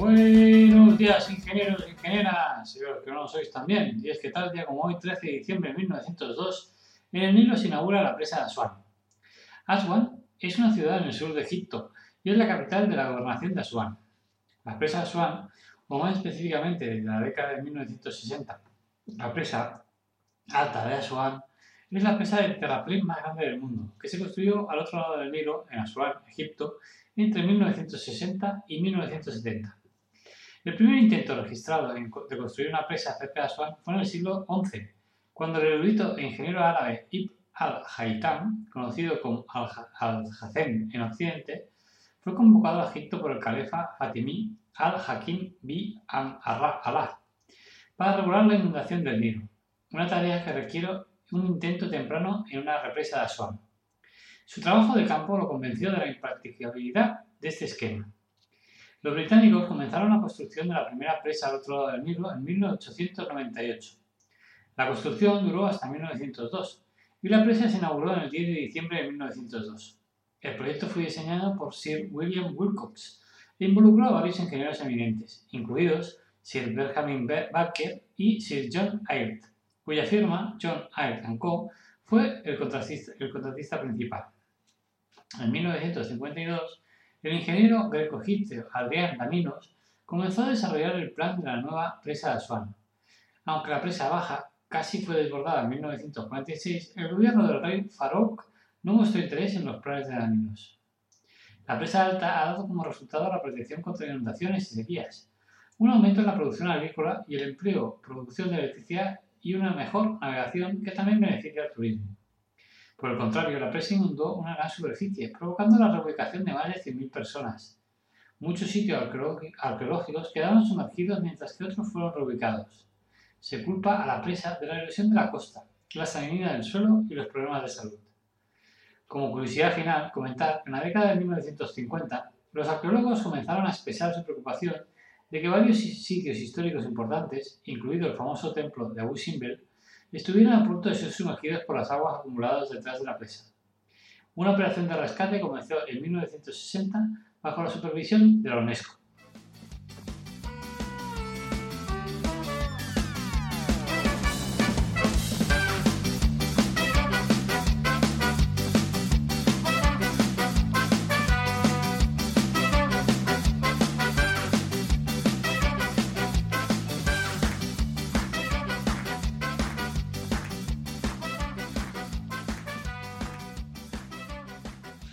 Buenos días, ingenieros e ingenieras, y los que no lo sois también. Y es que tal día como hoy, 13 de diciembre de 1902, en el Nilo se inaugura la presa de Asuán. Asuán es una ciudad en el sur de Egipto y es la capital de la gobernación de Asuán. La presa de Asuán, o más específicamente de la década de 1960, la presa alta de Asuán, es la presa de terraplén más grande del mundo, que se construyó al otro lado del Nilo, en Asuán, Egipto, entre 1960 y 1970. El primer intento registrado de construir una presa cerca de Asuán fue en el siglo XI, cuando el erudito e ingeniero árabe Ibn al-Haytham, conocido como al-Hazem en Occidente, fue convocado a Egipto por el califa Fatimí al-Hakim bi Allah para regular la inundación del Nilo, una tarea que requiere un intento temprano en una represa de Asuán. Su trabajo de campo lo convenció de la impracticabilidad de este esquema los británicos comenzaron la construcción de la primera presa al otro lado del Nilo en 1898. La construcción duró hasta 1902 y la presa se inauguró en el 10 de diciembre de 1902. El proyecto fue diseñado por Sir William Wilcox e involucró a varios ingenieros eminentes, incluidos Sir Benjamin Barker y Sir John Ayrt, cuya firma, John Ayrt Co., fue el contratista, el contratista principal. En 1952, el ingeniero greco-egipcio Adrián Daminos comenzó a desarrollar el plan de la nueva presa de Asuán. Aunque la presa baja casi fue desbordada en 1946, el gobierno del rey Farouk no mostró interés en los planes de Daminos. La presa alta ha dado como resultado la protección contra inundaciones y sequías, un aumento en la producción agrícola y el empleo, producción de electricidad y una mejor navegación que también beneficia al turismo. Por el contrario, la presa inundó una gran superficie, provocando la reubicación de más de 100.000 personas. Muchos sitios arqueológicos quedaron sumergidos mientras que otros fueron reubicados. Se culpa a la presa de la erosión de la costa, la salinidad del suelo y los problemas de salud. Como curiosidad final, comentar que en la década de 1950 los arqueólogos comenzaron a expresar su preocupación de que varios sitios históricos importantes, incluido el famoso templo de Abu Simbel, estuvieron a punto de ser sumergidos por las aguas acumuladas detrás de la presa. Una operación de rescate comenzó en 1960 bajo la supervisión de la UNESCO.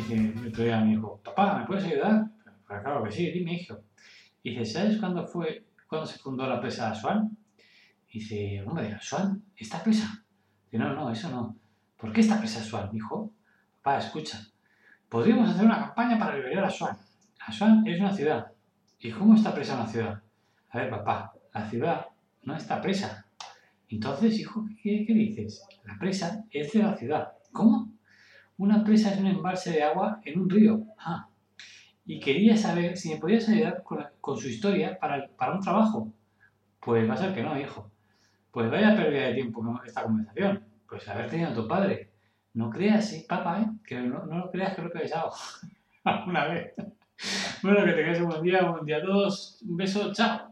Dice el otro día mi hijo, papá, ¿me puedes ayudar? Claro que sí, dime, hijo. Dice, ¿sabes cuándo fue, cuándo se fundó la presa de Asuán? Dice, hombre, ¿Asuán? ¿Esta presa? Dice, no, no, eso no. ¿Por qué esta presa Asuán, hijo? Papá, escucha. Podríamos hacer una campaña para liberar a Asuán. Asuán es una ciudad. ¿Y cómo está presa una ciudad? A ver, papá, la ciudad no está presa. Entonces, hijo, ¿qué, qué dices? La presa es de la ciudad. ¿Cómo? Una presa es un embalse de agua en un río. Ah. Y quería saber si me podías ayudar con, su historia para, un trabajo. Pues va a ser que no, hijo. Pues vaya pérdida de tiempo esta conversación. Pues haber tenido a tu padre. No creas, sí, papá, ¿eh? Que no, no lo creas que lo he pensado. Una vez. Bueno, que tengáis un buen día, un buen día a todos. Un beso, chao.